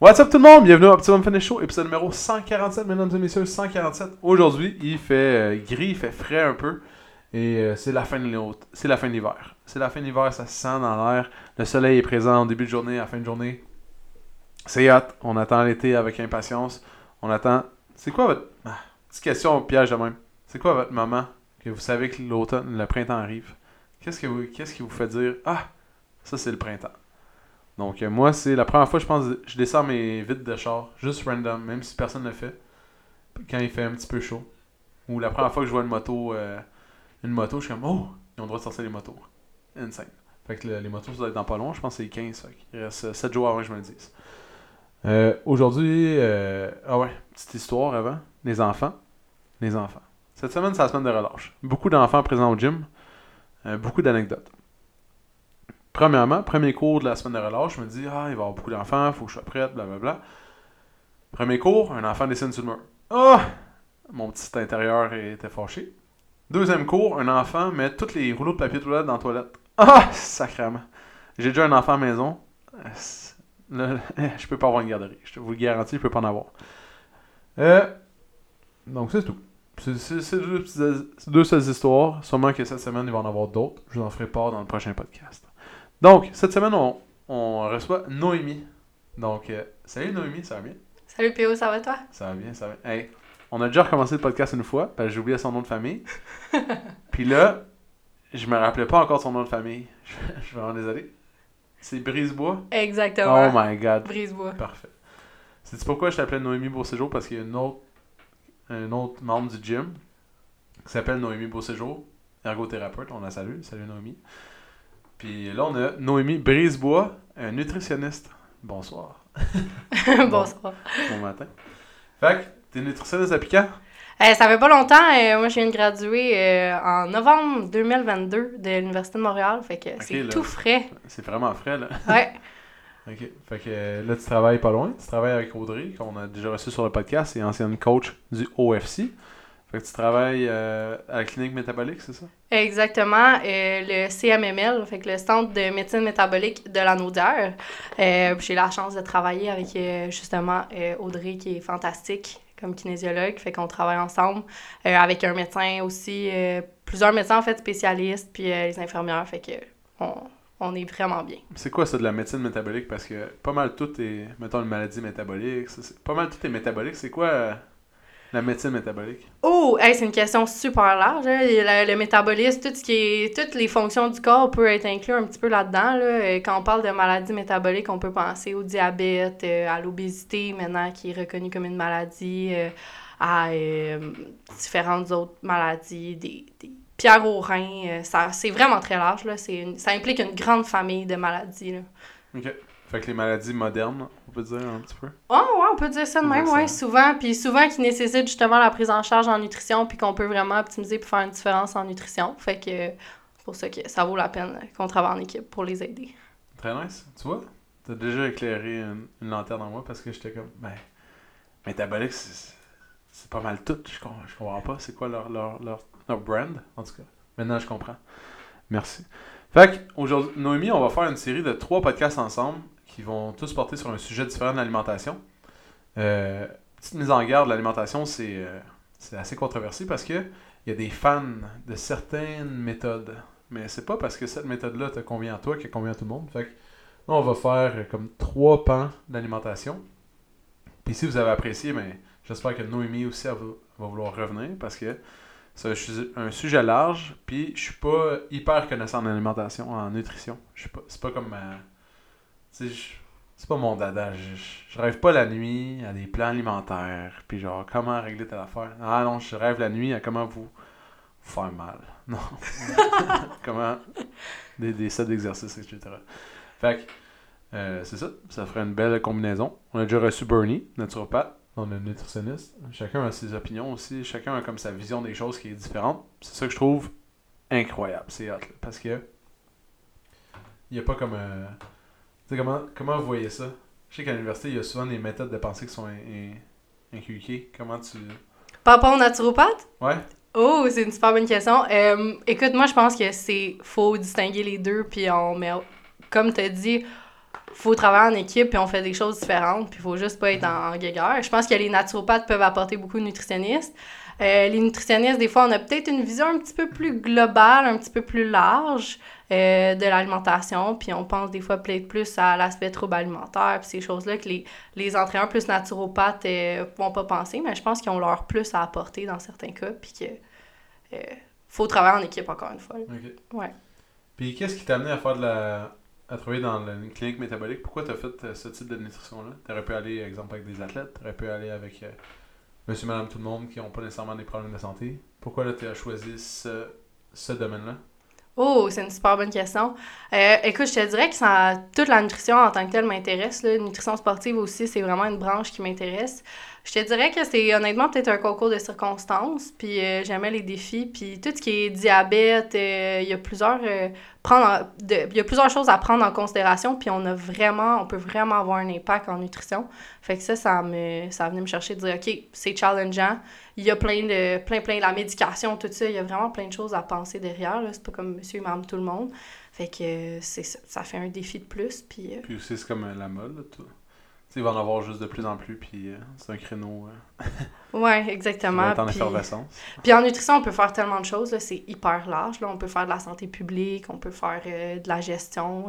What's up tout le monde? Bienvenue au Optimum Fitness Show, épisode numéro 147, mesdames et messieurs, 147. Aujourd'hui, il fait euh, gris, il fait frais un peu, et euh, c'est la fin de l'hiver. C'est la fin de l'hiver, ça se sent dans l'air. Le soleil est présent en début de journée, à la fin de journée. C'est hot, on attend l'été avec impatience. On attend. C'est quoi votre. Ah, petite question au piège de même. C'est quoi votre moment que vous savez que l'automne, le printemps arrive? Qu'est-ce que vous, qu'est-ce qui vous fait dire Ah, ça c'est le printemps? Donc, euh, moi, c'est la première fois, je pense, je descends mes vitres de char, juste random, même si personne ne le fait, quand il fait un petit peu chaud. Ou la première fois que je vois une moto, euh, une moto, je suis comme, oh, ils ont le droit de sortir les motos. Insane. Fait que le- les motos, ça doit être dans pas long, je pense que c'est 15, fait qu'il reste 7 jours avant que je me le dise. Euh, Aujourd'hui, ah ouais, petite histoire avant, les enfants. Les enfants. Cette semaine, c'est la semaine de relâche. Beaucoup d'enfants présents au gym, beaucoup d'anecdotes. Premièrement, premier cours de la semaine de relâche, je me dis, ah, il va y avoir beaucoup d'enfants, il faut que je sois prête, blablabla. Premier cours, un enfant dessine sur le mur. Ah! Mon petit intérieur était fâché. Deuxième cours, un enfant met tous les rouleaux de papier toilette dans la toilette. Ah! Sacrément. J'ai déjà un enfant à la maison. Euh, Là, je peux pas avoir une garderie. Je vous le garantis, je peux pas en avoir. Euh, donc, c'est tout. C'est deux seules histoires. Sûrement que cette semaine, il va en avoir d'autres. Je vous en ferai part dans le prochain podcast. Donc, cette semaine, on, on reçoit Noémie. Donc, euh, salut Noémie, ça va bien? Salut PO, ça va toi? Ça va bien, ça va bien. Hey, on a déjà recommencé le podcast une fois, parce que j'ai oublié son nom de famille. Puis là, je me rappelais pas encore son nom de famille. Je suis vraiment désolé. C'est Brisebois? Exactement. Oh my god. Brisebois. Parfait. C'est pourquoi je t'appelais Noémie Beauséjour? Parce qu'il y a une autre, un autre membre du gym qui s'appelle Noémie Beauséjour, ergothérapeute. On la salue. Salut Noémie. Puis là, on a Noémie Brisebois, un nutritionniste. Bonsoir. Bonsoir. Bon matin. Fait que, t'es nutritionniste depuis quand? Eh, ça fait pas longtemps. euh, moi, je viens de graduer euh, en novembre 2022 de l'Université de Montréal. Fait que c'est tout frais. C'est vraiment frais, là. Ouais. OK. Fait que euh, là, tu travailles pas loin. Tu travailles avec Audrey, qu'on a déjà reçu sur le podcast, et ancienne coach du OFC. Fait que tu travailles euh, à la clinique métabolique, c'est ça? Exactement. euh, le CMML, fait que le Centre de médecine métabolique de la Naudière. Euh, J'ai la chance de travailler avec justement Audrey qui est fantastique comme kinésiologue. Fait qu'on travaille ensemble avec un médecin aussi, plusieurs médecins en fait spécialistes, puis les infirmières. Fait que on, on est vraiment bien. C'est quoi ça de la médecine métabolique? Parce que pas mal tout est, mettons, une maladie métabolique. ça, pas mal tout est métabolique. C'est quoi la médecine métabolique? Oh, hey, c'est une question super large. hein. Le, le métabolisme, tout ce qui est, toutes les fonctions du corps peut être inclus un petit peu là-dedans. Là. Euh, Quand on parle de maladie métabolique, on peut penser au diabète, euh, à l'obésité maintenant qui est reconnue comme une maladie, euh, à euh, différentes autres maladies, des, des pierres aux reins. ça, c'est vraiment très large. Là. C'est une- ça implique une grande famille de maladies. Là. OK. Fait que les maladies modernes, on peut dire un petit peu. Oh, ouais, on peut dire ça de même, ouais, ça. souvent. Puis souvent qui nécessite justement la prise en charge en nutrition, puis qu'on peut vraiment optimiser pour faire une différence en nutrition. Fait que c'est pour ça que ça vaut la peine qu'on travaille en équipe pour les aider. Très nice. Tu vois? T'as déjà éclairé une, une lanterne en moi parce que j'étais comme, ben, métabolique, c'est pas mal tout. Je, com- je comprends pas. C'est quoi leur, leur, leur, leur brand, en tout cas. Maintenant, je comprends. Merci. Fait que, aujourd'hui, Noémie, on va faire une série de trois podcasts ensemble qui vont tous porter sur un sujet différent de l'alimentation. Euh, petite mise en garde, l'alimentation, c'est euh, c'est assez controversé parce que il y a des fans de certaines méthodes. Mais c'est pas parce que cette méthode-là te convient à toi qu'elle convient à tout le monde. Fait que là, on va faire euh, comme trois pans d'alimentation. Puis si vous avez apprécié, ben, j'espère que Noémie aussi va, vouloir revenir parce que c'est un, sujet- un sujet large. Puis je suis pas hyper connaissant en alimentation, en nutrition. Je suis pas, c'est pas comme ma. C'est pas mon dada. Je, je- rêve pas la nuit à des plans alimentaires. Puis genre, comment régler telle affaire? Ah non, je rêve la nuit à comment vous, faire mal. Non. comment. Des, des sets d'exercices, etc. Fait que, euh, c'est ça. Ça ferait une belle combinaison. On a déjà reçu Bernie, naturopathe. on un nutritionniste. Chacun a ses opinions aussi. Chacun a comme sa vision des choses qui est différente. C'est ça que je trouve incroyable. C'est hot. là, parce que. Il n'y a pas comme. euh, sais, comment, comment vous voyez ça? Je sais qu'à l'université, il y a souvent des méthodes de pensée qui sont in- in- inculquées. Comment tu. Par rapport au naturopathe? Ouais Oh, c'est une super bonne question. Euh, écoute, moi, je pense que c'est faut distinguer les deux, puis on met, comme tu as dit, faut travailler en équipe, puis on fait des choses différentes, puis il faut juste pas être en, en guéguerre. Je pense que les naturopathes peuvent apporter beaucoup de nutritionnistes. Euh, les nutritionnistes, des fois, on a peut-être une vision un petit peu plus globale, un petit peu plus large euh, de l'alimentation, puis on pense des fois peut-être plus à l'aspect trouble alimentaire, puis ces choses-là que les, les entraîneurs plus naturopathes euh, vont pas penser, mais je pense qu'ils ont leur plus à apporter dans certains cas, puis que euh, faut travailler en équipe encore une fois. là. Ok. Ouais. Puis qu'est-ce qui t'a amené à faire de la. À travailler dans une clinique métabolique Pourquoi t'as fait euh, ce type de nutrition-là T'aurais pu aller, exemple, avec des athlètes T'aurais pu aller avec euh, monsieur, madame, tout le monde qui n'ont pas nécessairement des problèmes de santé Pourquoi là, t'as choisi ce, ce domaine-là? Oh, c'est une super bonne question. Euh, écoute, je te dirais que ça, toute la nutrition en tant que telle m'intéresse. La nutrition sportive aussi, c'est vraiment une branche qui m'intéresse. Je te dirais que c'est honnêtement peut-être un concours de circonstances. Puis euh, j'aimais les défis. Puis tout ce qui est diabète, euh, il y a plusieurs euh, prendre il y a plusieurs choses à prendre en considération. Puis on a vraiment, on peut vraiment avoir un impact en nutrition. Fait que ça, ça me, ça venait me chercher de dire, ok, c'est challengeant. Il y a plein de, plein, plein, la médication, tout ça, il y a vraiment plein de choses à penser derrière. C'est pas comme monsieur madame tout le monde. Fait que euh, c'est ça, fait un défi de plus. Puis euh, aussi, c'est comme la mode, là. Il va en avoir juste de plus en plus, puis euh, c'est un créneau euh, ouais, qui va exactement. être en Puis, effervescence. puis en nutrition, on peut faire tellement de choses. C'est hyper large. Là. On peut faire de la santé publique, on peut faire euh, de la gestion.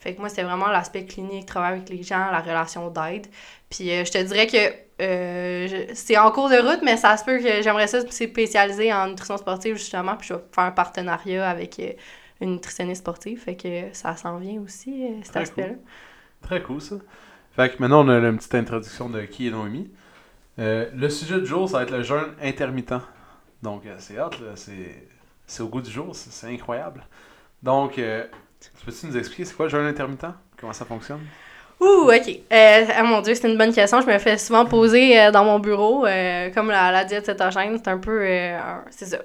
Fait que moi, c'est vraiment l'aspect clinique, travailler avec les gens, la relation d'aide. Puis je te dirais que c'est en cours de route, mais ça se peut que j'aimerais ça me spécialiser en nutrition sportive, justement. Puis je vais faire un partenariat avec une nutritionniste sportive. Fait que ça s'en vient aussi, cet Très aspect-là. Très cool, ça. Fait que maintenant, on a une petite introduction de qui est Noémie. Euh, le sujet du jour, ça va être le jeûne intermittent. Donc, euh, c'est là. C'est, au goût du jour. C'est, incroyable. Donc, euh, peux-tu nous expliquer c'est quoi le jeûne intermittent? Comment ça fonctionne? Ouh, ok. Euh, ah, mon Dieu, c'est une bonne question. Je me fais souvent poser euh, dans mon bureau. euh, comme la, la diète cétogène, c'est un peu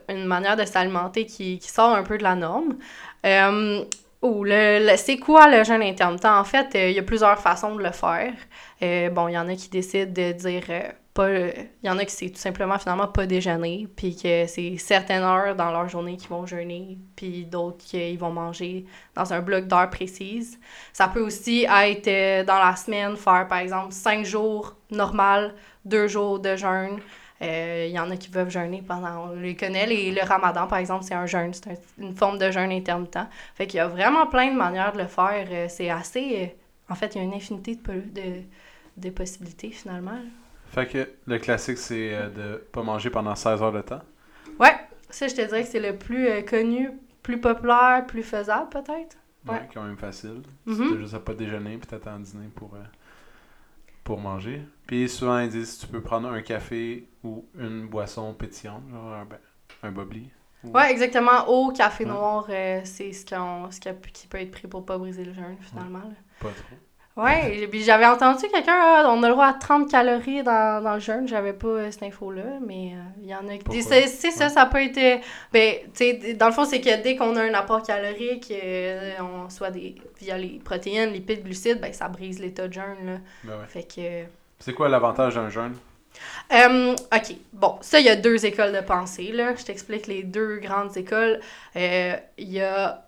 une manière de s'alimenter qui, qui sort un peu de la norme. Ouh, le, c'est quoi le jeûne intermittent? En fait, euh, il y a plusieurs façons de le faire. Euh, bon, il y en a qui décident de dire euh, pas. Il y en a qui c'est tout simplement finalement pas déjeuner, puis que c'est certaines heures dans leur journée qu'ils vont jeûner, puis d'autres qu'ils vont manger dans un bloc d'heures précises. Ça peut aussi être dans la semaine, faire par exemple 5 jours normal, 2 jours de jeûne. Euh, Il y en a qui peuvent jeûner pendant, on les connaît, les- le ramadan par exemple, c'est un jeûne, c'est un- une forme de jeûne intermittent. Fait qu'il y a vraiment plein de manières de le faire. Euh, c'est assez. euh, en fait, il y a une infinité de, de, de possibilités finalement. Fait que le classique, c'est euh, de pas manger pendant 16 heures de temps. Ouais, ça je te dirais que c'est le plus euh, connu, plus populaire, plus faisable peut-être. Ouais, Ouais. quand même facile. Mhm. Tu juste à pas déjeuner, puis t'attends dîner pour, euh, pour manger. Puis souvent, ils disent tu peux prendre un café ou une boisson pétillante, genre un, un. Ou- Ouais, exactement. Eau, café Ouais. noir, euh, c'est ce, qu'on, ce qui, peut être pris pour pas briser le jeûne, finalement. Pas trop. Ouais, puis j'avais entendu quelqu'un, ah, on a le droit à 30 calories dans, dans le jeûne. J'avais pas euh, cette info-là, mais euh, il y en a qui. C'est, ça, ça peut être. Ben, tu sais, dans le fond, c'est que dès qu'on a un apport calorique, euh, on, soit des, via les protéines, lipides, glucides, ben ça brise l'état de jeûne, là. Ben ouais. Fait que. C'est quoi l'avantage d'un jeûne? Euh, OK. Bon, ça, il y a deux écoles de pensée, là. Je t'explique les deux grandes écoles. Il y a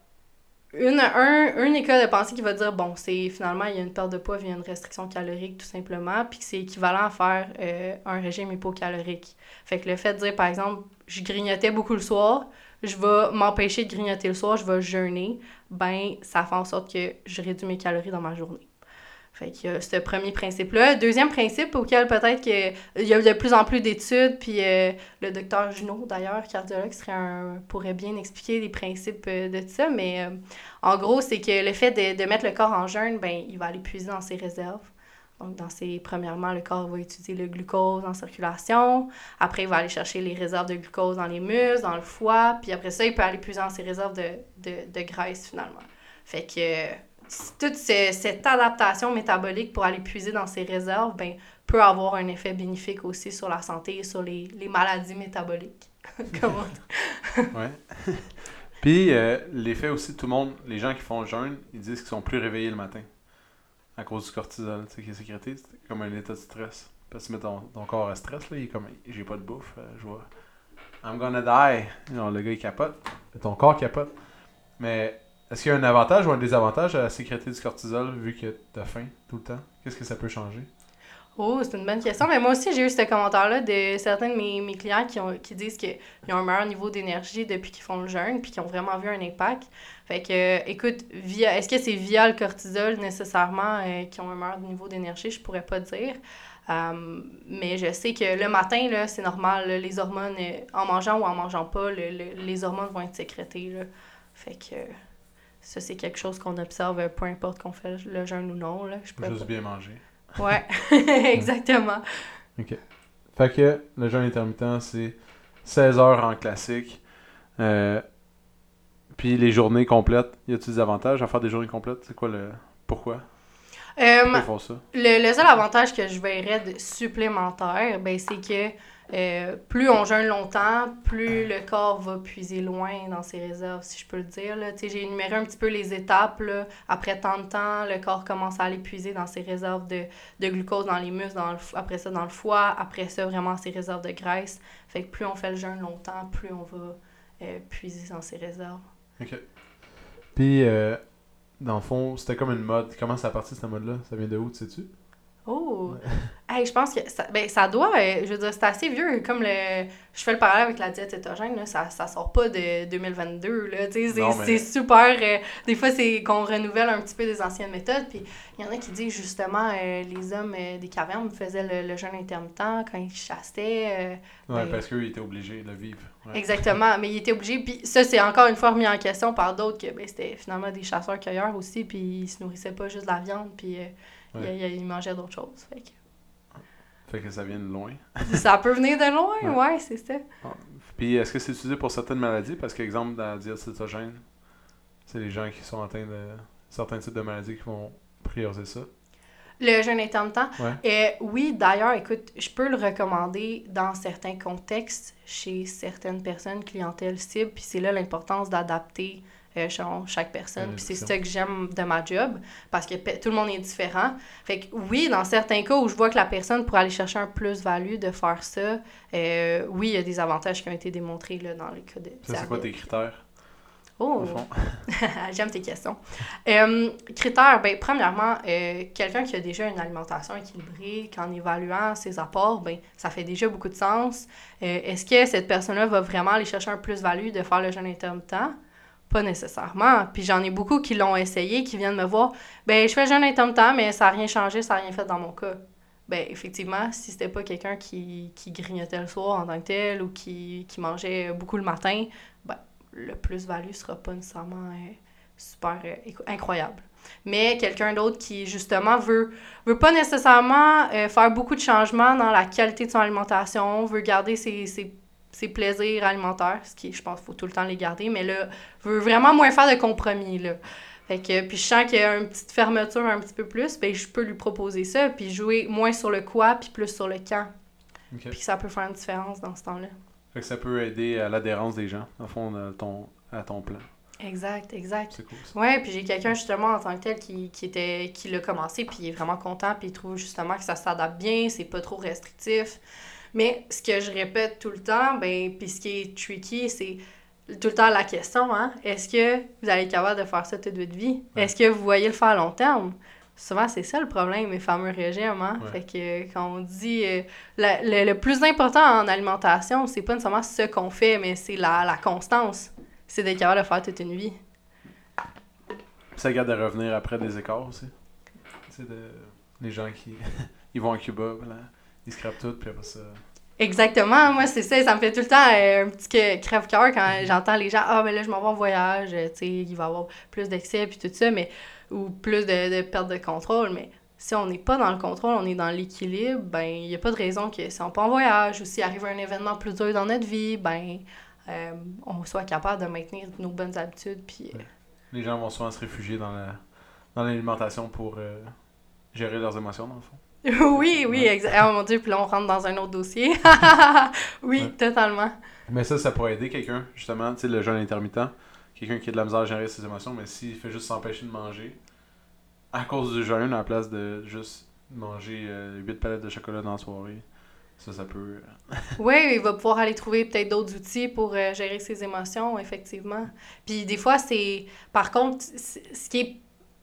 une, un, école de pensée qui va dire, bon, c'est finalement, il y a une perte de poids via une restriction calorique, tout simplement, puis que c'est équivalent à faire euh, un régime hypocalorique. Fait que le fait de dire, par exemple, je grignotais beaucoup le soir, je vais m'empêcher de grignoter le soir, je vais jeûner, ben, ça fait en sorte que je réduis mes calories dans ma journée. Fait qu'il y a ce premier principe-là. Deuxième principe auquel peut-être que il y a de plus en plus d'études, puis euh, le docteur Junot, d'ailleurs, cardiologue, serait un, pourrait bien expliquer les principes euh, de tout ça, mais euh, en gros, c'est que le fait de, de mettre le corps en jeûne, ben, il va aller puiser dans ses réserves. Donc, dans ses, premièrement, le corps va utiliser le glucose en circulation. Après, il va aller chercher les réserves de glucose dans les muscles, dans le foie. Puis après ça, il peut aller puiser dans ses réserves de, de, de graisse, finalement. Fait que euh, toute ce- cette adaptation métabolique pour aller puiser dans ses réserves, ben, peut avoir un effet bénéfique aussi sur la santé et sur les, les maladies métaboliques. Comment Ouais. Puis, euh, l'effet aussi, tout le monde, les gens qui font jeûne, ils disent qu'ils sont plus réveillés le matin. À cause du cortisol, qui est sécrété. C'est comme un état de stress. Parce que tu mets ton, ton corps à stress, là, il est comme, j'ai pas de bouffe, euh, je vois. I'm gonna die. Non, le gars, il capote. Ton corps capote. Mais, est-ce qu'il y a un avantage ou un désavantage à sécréter du cortisol vu que t'as faim tout le temps? Qu'est-ce que ça peut changer? Oh, c'est une bonne question. Mais moi aussi, j'ai eu ce commentaire-là de certains de mes, mes clients qui, ont, qui disent qu'ils ont un meilleur niveau d'énergie depuis qu'ils font le jeûne, puis qui ont vraiment vu un impact. Fait que, écoute, via, est-ce que c'est via le cortisol nécessairement euh, qu'ils ont un meilleur niveau d'énergie? Je pourrais pas dire. Euh, mais je sais que le matin, là, c'est normal, les hormones, euh, en mangeant ou en mangeant pas, le- le- les hormones vont être sécrétées. Fait que ça, c'est quelque chose qu'on observe, euh, peu importe qu'on fait le jeûne ou non. Là. Je pourrais juste bien manger. Ouais, exactement. Fait que le jeûne intermittent, c'est 16 heures en classique. Euh, puis les journées complètes, y a-t-il des avantages à faire des journées complètes? C'est quoi le. Pourquoi? Euh, Pourquoi ils font ça? Le, le seul avantage que je verrais de supplémentaire, ben, c'est que euh, plus on jeûne longtemps, plus le corps va puiser loin dans ses réserves, si je peux le dire. J'ai énuméré un petit peu les étapes. là. Après tant de temps, le corps commence à aller puiser dans ses réserves de, de glucose dans les muscles, dans le, fo- après ça dans le foie, après ça vraiment ses réserves de graisse. Fait que plus on fait le jeûne longtemps, plus on va euh, puiser dans ses réserves. Ok. Puis, euh, dans le fond, c'était comme une mode. Comment ça a parti cette mode-là? Ça vient de où, tu sais-tu? Oh! Hey, je pense que ça, ben, ça doit, euh, je veux dire, c'est assez vieux. Comme le. Je fais le parallèle avec la diète cétogène, là, ça, ça sort pas de 2022. Là, c'est, mais- super. euh, des fois, c'est qu'on renouvelle un petit peu des anciennes méthodes. Puis il y en a qui disent justement, euh, les hommes euh, des cavernes faisaient le, le jeûne intermittent quand ils chassaient. Ouais, Ben- parce qu'eux, ils étaient obligés de le vivre. Ouais. Exactement, mais ils étaient obligés. Puis ça, c'est encore une fois remis en question par d'autres que ben, c'était finalement des chasseurs-cueilleurs aussi. Puis ils se nourrissaient pas juste de la viande. Puis Ouais. ils, ils mangeaient d'autres choses. Fait que- Fait que ça vient de loin. Ça peut venir de loin, ouais, c'est ça. Puis, est-ce que c'est utilisé pour certaines maladies? Parce qu'exemple, dans la diète cétogène, c'est les gens qui sont atteints de certains types de maladies qui vont prioriser ça. Le jeûne intermittent. Ouais. Euh, oui, d'ailleurs, écoute, je peux le recommander dans certains contextes chez certaines personnes, clientèle cible, puis c'est là l'importance d'adapter euh, selon chaque personne. Puis c'est ça que j'aime de ma job, parce que tout le monde est différent. Fait que oui, dans certains cas où je vois que la personne pourrait aller chercher un plus-value de faire ça, euh, oui, il y a des avantages qui ont été démontrés là, dans le cas de c'est quoi tes critères, Oh! J'aime tes questions. Euh, critères, ben, premièrement, euh, quelqu'un qui a déjà une alimentation équilibrée, qu'en évaluant ses apports, ben, ça fait déjà beaucoup de sens. Euh, Est-ce que cette personne-là va vraiment aller chercher un plus-value de faire le jeûne intermittent? Pas nécessairement. Puis j'en ai beaucoup qui l'ont essayé, qui viennent me voir. Ben, je fais jeûne intermittent, mais ça n'a rien changé, ça n'a rien fait dans mon cas. Ben, effectivement, si c'était pas quelqu'un qui, qui grignotait le soir en tant que tel ou qui, qui mangeait beaucoup le matin, ben, le plus-value sera pas nécessairement euh, super euh, incroyable. Mais quelqu'un d'autre qui, justement, veut, veut pas nécessairement euh, faire beaucoup de changements dans la qualité de son alimentation, veut garder ses, ses plaisirs alimentaires, ce qui, je pense, faut tout le temps les garder, mais là, veut vraiment moins faire de compromis, là. Fait que, puis je sens qu'il y a une petite fermeture un petit peu plus, ben je peux lui proposer ça, puis jouer moins sur le quoi, puis plus sur le quand. Puis ça peut faire une différence dans ce temps-là. Fait que ça peut aider à l'adhérence des gens, au fond, à ton, à ton plan. Exact, exact. C'est cool, ça. Ouais, puis j'ai quelqu'un justement en tant que tel qui, qui était qui l'a commencé puis il est vraiment content puis il trouve justement que ça s'adapte bien, c'est pas trop restrictif. Mais ce que je répète tout le temps, ben puis ce qui est tricky, c'est tout le temps la question hein, est-ce que vous allez être capable de faire ça toute votre vie? Ouais. Est-ce que vous voyez le faire à long terme? Souvent, c'est ça le problème, les fameux régimes. Hein? Ouais. Fait que quand on dit euh, la- le, le plus important en alimentation, c'est pas nécessairement ce qu'on fait, mais c'est la, la constance. C'est d'être capable de faire toute une vie. Ça garde de revenir après des écarts aussi. Tu sais, de... les gens qui ils vont à Cuba, voilà, ils scrapent tout, puis après ça. Exactement, moi c'est ça, ça me fait tout le temps euh, un petit crève-cœur quand j'entends les gens ah mais là je m'en vais en voyage, euh, tu sais, il va y avoir plus d'excès puis tout ça mais ou plus de, de perte de contrôle mais si on n'est pas dans le contrôle, on est dans l'équilibre, ben il n'y a pas de raison que si on part en voyage ou s'il arrive un événement plus dur dans notre vie, ben euh, on soit capable de maintenir nos bonnes habitudes puis euh, Les gens vont souvent se réfugier dans la dans l'alimentation pour euh, gérer leurs émotions, dans le fond. oui, oui, exact. Oh mon Dieu, puis là, on rentre dans un autre dossier. oui, Ouais. totalement. Mais ça, ça pourrait aider quelqu'un, justement, tu sais, le jeûne intermittent. Quelqu'un qui a de la misère à gérer ses émotions, mais s'il fait juste s'empêcher de manger, à cause du jeûne, à la place de juste manger euh, 8 palettes de chocolat dans la soirée, ça, ça peut. euh, Oui, il va pouvoir aller trouver peut-être d'autres outils pour euh, gérer ses émotions, effectivement. Puis des fois, c'est. Par contre, ce qui est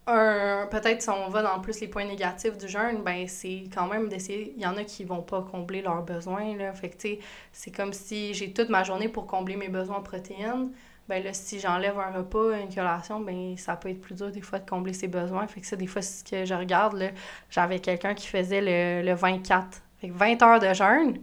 un. Peut-être si on va dans plus les points négatifs du jeûne, ben c'est quand même d'essayer. Il y en a qui vont pas combler leurs besoins, là. Fait que, c'est comme si j'ai toute ma journée pour combler mes besoins en protéines. Ben là, si j'enlève un repas, une collation, ben ça peut être plus dur des fois de combler ses besoins. Fait que ça, des fois, c'est ce que je regarde, là. J'avais quelqu'un qui faisait le, le 24. Fait que 20 heures de jeûne,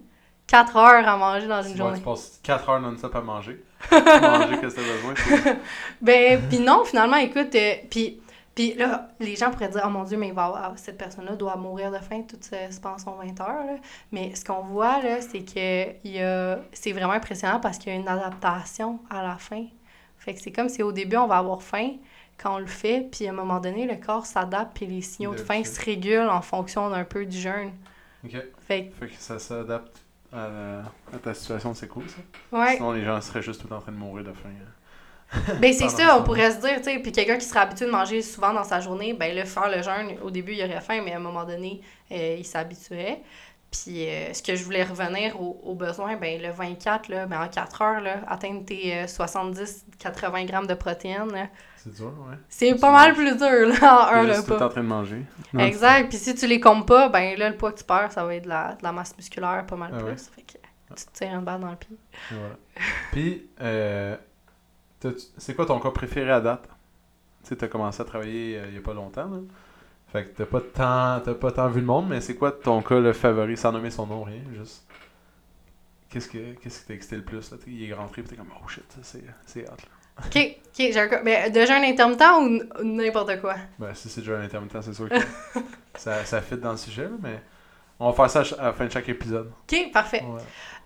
4 heures à manger dans une journée. tu passes 4 heures non-stop à manger. manger que t'as besoin. c'est- Ben, puis non, finalement, écoute, euh, puis, puis là, les gens pourraient dire, oh mon Dieu, mais cette personne-là doit mourir de faim toute ce- pendant son 20 heures. là. Mais ce qu'on voit, là, c'est que y a, c'est vraiment impressionnant parce qu'il y a une adaptation à la fin. Fait que c'est comme si au début, on va avoir faim quand on le fait, puis à un moment donné, le corps s'adapte, puis les signaux de faim se régulent en fonction d'un peu du jeûne. Ok. Fait que, Fait que ça s'adapte à, la- à ta situation, c'est cool ça. ouais. Sinon, les gens seraient juste tout en train de mourir de faim. hein. Ben c'est ça, on pourrait se dire, tu sais, puis quelqu'un qui serait habitué de manger souvent dans sa journée, ben là, faire le jeûne, au début, il aurait faim, mais à un moment donné, euh, il s'habituerait. Puis euh, ce que je voulais revenir aux, aux besoins, ben le 24, là, ben en 4 heures, là, atteindre tes euh, 70-80 grammes de protéines, C'est dur, ouais. c'est Tu pas mal plus dur, là, en un tout le temps en repas. train de manger. Non, Exact, puis si tu les comptes pas, ben là, le poids que tu perds, ça va être de la, de la masse musculaire pas mal Ah plus. ouais? Fait que tu te tires une balle dans le pied. Voilà. Puis, euh, c'est quoi ton cas préféré à date? Tu sais, t'as commencé à travailler euh, il y a pas longtemps, là. Fait que t'as pas tant, t'as pas tant vu le monde, mais c'est quoi ton cas le favori, sans nommer son nom, rien, juste? Qu'est-ce que qu'est-ce qui t'a excité le plus, là? Il est rentré, pis t'es comme, oh shit, c'est, c'est hot, là. Ok, ok, j'ai un cas. Ben, de jeûne intermittent ou n'importe quoi? Ben, si c'est déjà un intermittent, c'est sûr que ça, ça fit dans le sujet, mais on va faire ça à la fin de chaque épisode. Ok, parfait. Ouais.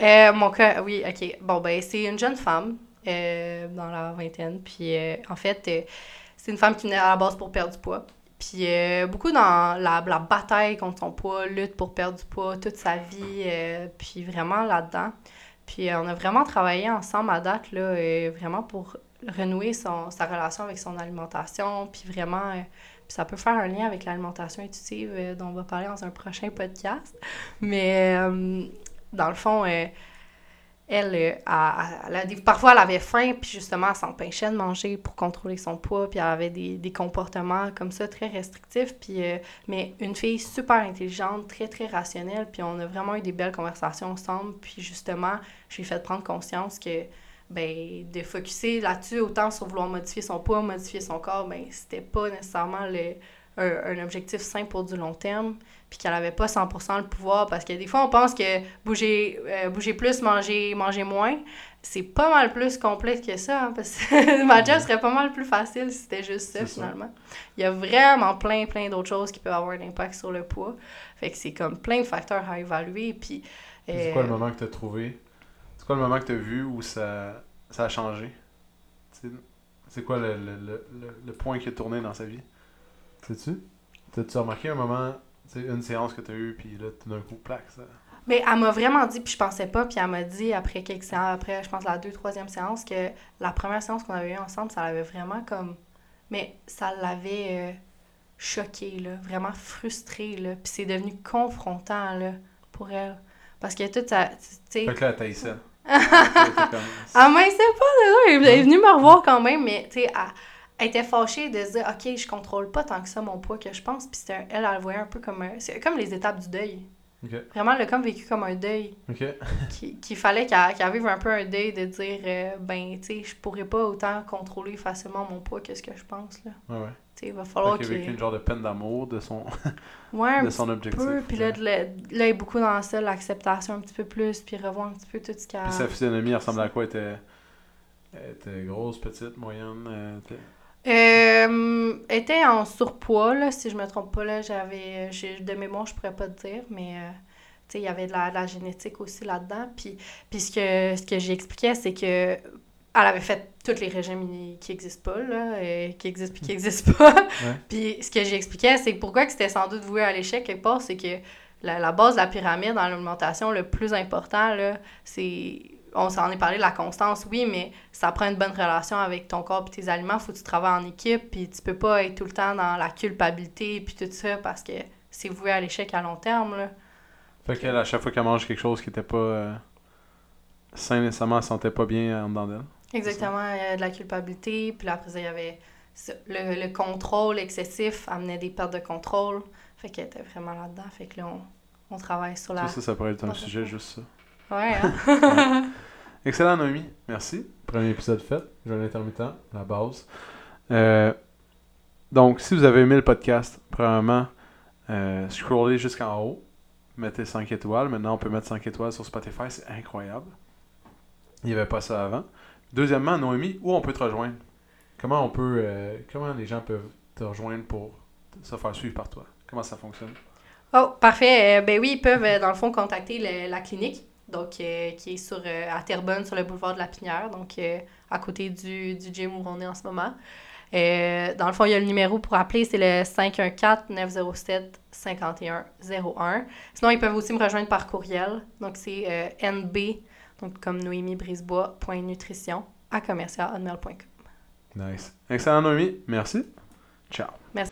Euh, mon cas, oui, ok. Bon, ben, c'est une jeune femme euh, dans la vingtaine. Puis, euh, en fait, euh, c'est une femme qui venait à la base pour perdre du poids. Puis, beaucoup dans la, la bataille contre son poids, lutte pour perdre du poids toute sa vie. puis, vraiment là-dedans. Puis, on a vraiment travaillé ensemble à date, là, vraiment pour renouer son, sa relation avec son alimentation. Puis, vraiment. puis ça peut faire un lien avec l'alimentation intuitive dont on va parler dans un prochain podcast. Mais dans le fond, elle, euh, elle a des- parfois, elle avait faim, puis justement, elle s'empêchait de manger pour contrôler son poids, puis elle avait des, des comportements comme ça très restrictifs. Puis, euh, mais une fille super intelligente, très, très rationnelle, puis on a vraiment eu des belles conversations ensemble. Puis justement, je lui ai fait prendre conscience que ben, de focuser là-dessus, autant sur vouloir modifier son poids, modifier son corps, ben, c'était pas nécessairement le, un, un objectif sain pour du long terme, puis qu'elle avait pas 100% le pouvoir, parce que des fois, on pense que bouger, euh, bouger plus, manger, manger moins, c'est pas mal plus complexe que ça, hein, parce que ma job serait pas mal plus facile si c'était juste ça, finalement. Il y a vraiment plein, plein d'autres choses qui peuvent avoir un impact sur le poids. Fait que c'est comme plein de facteurs à évaluer, puis... C'est quoi le euh, moment que t'as trouvé? C'est quoi le moment que t'as vu où ça, ça a changé? C'est- quoi le, le, le, le- le point qui a tourné dans sa vie? Sais-tu T'as-tu remarqué un moment, tu sais, une séance que t'as eue, puis là, tout d'un coup, plaque, ça? Mais elle m'a vraiment dit, puis je pensais pas, puis elle m'a dit après quelques séances, après, je pense, la deux, troisième séance, que la première séance qu'on avait eue ensemble, ça l'avait vraiment comme. Mais ça l'avait euh, choquée, là, vraiment frustrée, là. Puis c'est devenu confrontant, là, pour elle. Parce que tout ça. Tu sais. Fait que là, elle taillissait. T'étais comme- Ah, mais c'est pas ça. Elle est venue me revoir quand même, mais tu sais, elle, elle était fâchée de se dire, OK, je contrôle pas tant que ça mon poids que je pense. Puis elle, elle le voyait un peu comme C'est comme les étapes du deuil. Vraiment, elle l'a comme vécu comme un deuil. ok. Qu'il fallait qu'elle qu'elle vive un peu un deuil de dire, euh, ben, tu sais, je pourrais pas autant contrôler facilement mon poids que ce que je pense, là. Ouais, ouais. Tu sais, il va falloir qu'il a vécu qu'il. une genre de peine d'amour de son, Ouais, de son objectif. peu. Puis là, là, il est beaucoup dans ça, l'acceptation un petit peu plus, puis revoir un petit peu tout ce qu'elle. Puis sa physionomie elle ressemblait à quoi? Elle était, était grosse, petite, moyenne euh, Euh, était en surpoids, là, si je me trompe pas, là, j'avais, j'ai- de mémoire, je pourrais pas te dire, mais, euh, il y avait de la, de la génétique aussi là-dedans, puis, puis ce que, ce que j'expliquais, c'est que elle avait fait tous les régimes qui existent pas, là, euh, qui existent puis qui existent pas, Ouais. puis ce que j'expliquais, c'est pourquoi que c'était sans doute voué à l'échec quelque part, c'est que la, la base de la pyramide dans l'alimentation, le plus important, là, c'est on s'en est parlé, la constance, oui, mais ça prend une bonne relation avec ton corps et tes aliments. Faut que tu travailles en équipe, puis tu peux pas être tout le temps dans la culpabilité puis tout ça parce que c'est voué à l'échec à long terme. Là. Fait qu'elle, à chaque fois qu'elle mange quelque chose qui était pas euh, sain nécessairement, elle se sentait pas bien en dedans d'elle. Exactement, il y a de la culpabilité, puis là, après ça, il y avait le, le contrôle excessif amenait des pertes de contrôle. Fait qu'elle était vraiment là-dedans. Fait que là, on, on travaille sur la. Ça, ça, ça pourrait être un sujet, juste ça. Ouais, hein? Excellent, Noémie. Merci. Premier épisode fait. Jeune intermittent, la base. Euh, donc, si vous avez aimé le podcast, premièrement, euh, scrollez jusqu'en haut. Mettez 5 étoiles. Maintenant, on peut mettre 5 étoiles sur Spotify. C'est incroyable. Il n'y avait pas ça avant. Deuxièmement, Noémie, où on peut te rejoindre? Comment on peut, euh, comment les gens peuvent te rejoindre pour se faire suivre par toi? Comment ça fonctionne? Oh, parfait. Euh, ben oui, ils peuvent, dans le fond, contacter le- la clinique, donc euh, qui est sur, euh, à Terrebonne, sur le boulevard de la Pinière, donc euh, à côté du, du gym où on est en ce moment. Dans le fond, il y a le numéro pour appeler, c'est le 514-907-5101. Sinon, ils peuvent aussi me rejoindre par courriel, donc c'est nb, donc comme Noémie Brisebois, point nutrition, à commercial.hotmail.com. Nice. Excellent, Noémie. Merci. Ciao. Merci.